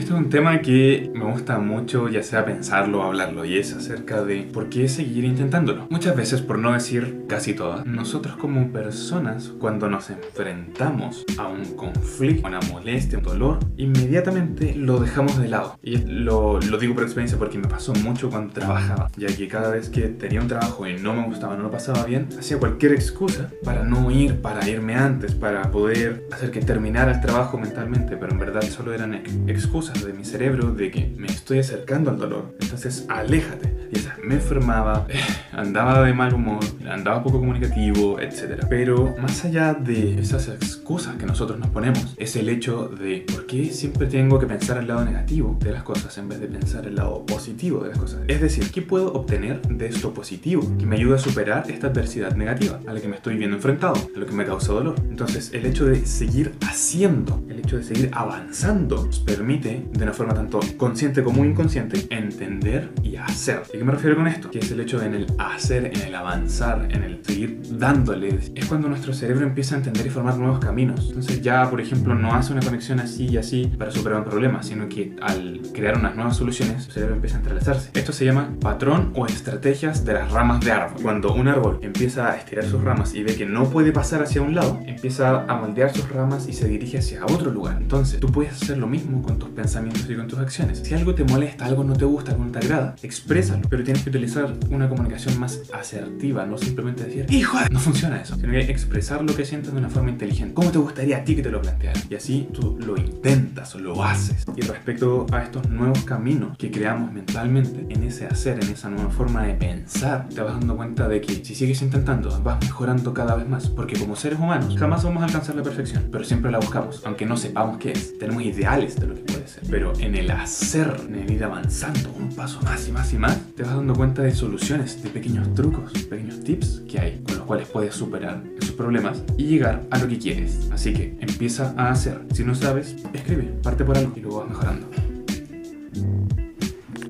Esto es un tema que me gusta mucho, ya sea pensarlo o hablarlo, y es acerca de por qué seguir intentándolo. Muchas veces, por no decir casi todas, nosotros como personas, cuando nos enfrentamos a un conflicto, una molestia, un dolor, inmediatamente lo dejamos de lado. Y lo, lo digo por experiencia porque me pasó mucho cuando trabajaba, ya que cada vez que tenía un trabajo y no me gustaba, no lo pasaba bien, hacía cualquier excusa para no ir, para irme antes, para poder hacer que terminara el trabajo mentalmente, pero en verdad solo eran excusas de mi cerebro de que me estoy acercando al dolor. Entonces, aléjate. Y esa, me enfermaba, andaba de mal humor, andaba poco comunicativo, etc. Pero más allá de esas excusas que nosotros nos ponemos, es el hecho de por qué siempre tengo que pensar el lado negativo de las cosas en vez de pensar el lado positivo de las cosas. Es decir, ¿qué puedo obtener de esto positivo que me ayude a superar esta adversidad negativa a la que me estoy viendo enfrentado, a lo que me causa dolor? Entonces, el hecho de seguir haciendo, el hecho de seguir avanzando, nos permite, de una forma tanto consciente como inconsciente, entender y hacer. ¿Y qué me refiero con esto? Que es el hecho de en el hacer, en el avanzar, en el seguir dándole. Es cuando nuestro cerebro empieza a entender y formar nuevos caminos. Entonces ya, por ejemplo, no hace una conexión así y así para superar un problema, sino que al crear unas nuevas soluciones, su cerebro empieza a entrelazarse. Esto se llama patrón o estrategias de las ramas de árbol. Cuando un árbol empieza a estirar sus ramas y ve que no puede pasar hacia un lado, empieza a moldear sus ramas y se dirige hacia otro lugar. Entonces, tú puedes hacer lo mismo con tus pensamientos y con tus acciones. Si algo te molesta, algo no te gusta, algo no te agrada, exprésalo, pero tienes que utilizar una comunicación más asertiva, no simplemente decir, hijo, no funciona eso, sino que expresar lo que sientes de una forma inteligente. ¿Cómo te gustaría a ti que te lo plantearan? Y así tú lo intentas lo haces. Y respecto a estos nuevos caminos que creamos mentalmente, en ese hacer, en esa nueva forma de pensar, te vas dando cuenta de que si sigues intentando, vas mejorando cada vez más, porque como seres humanos jamás vamos a alcanzar la perfección, pero siempre la buscamos, aunque no sepamos qué es. Tenemos ideales de lo que puede ser, pero en el hacer, en el ir avanzando un paso más y más y más, te vas dando cuenta de soluciones, de pequeños trucos, pequeños tips que hay con los cuales puedes superar esos problemas y llegar a lo que quieres. Así que empieza a hacer. Si no sabes, escribe, parte por algo y luego vas mejorando.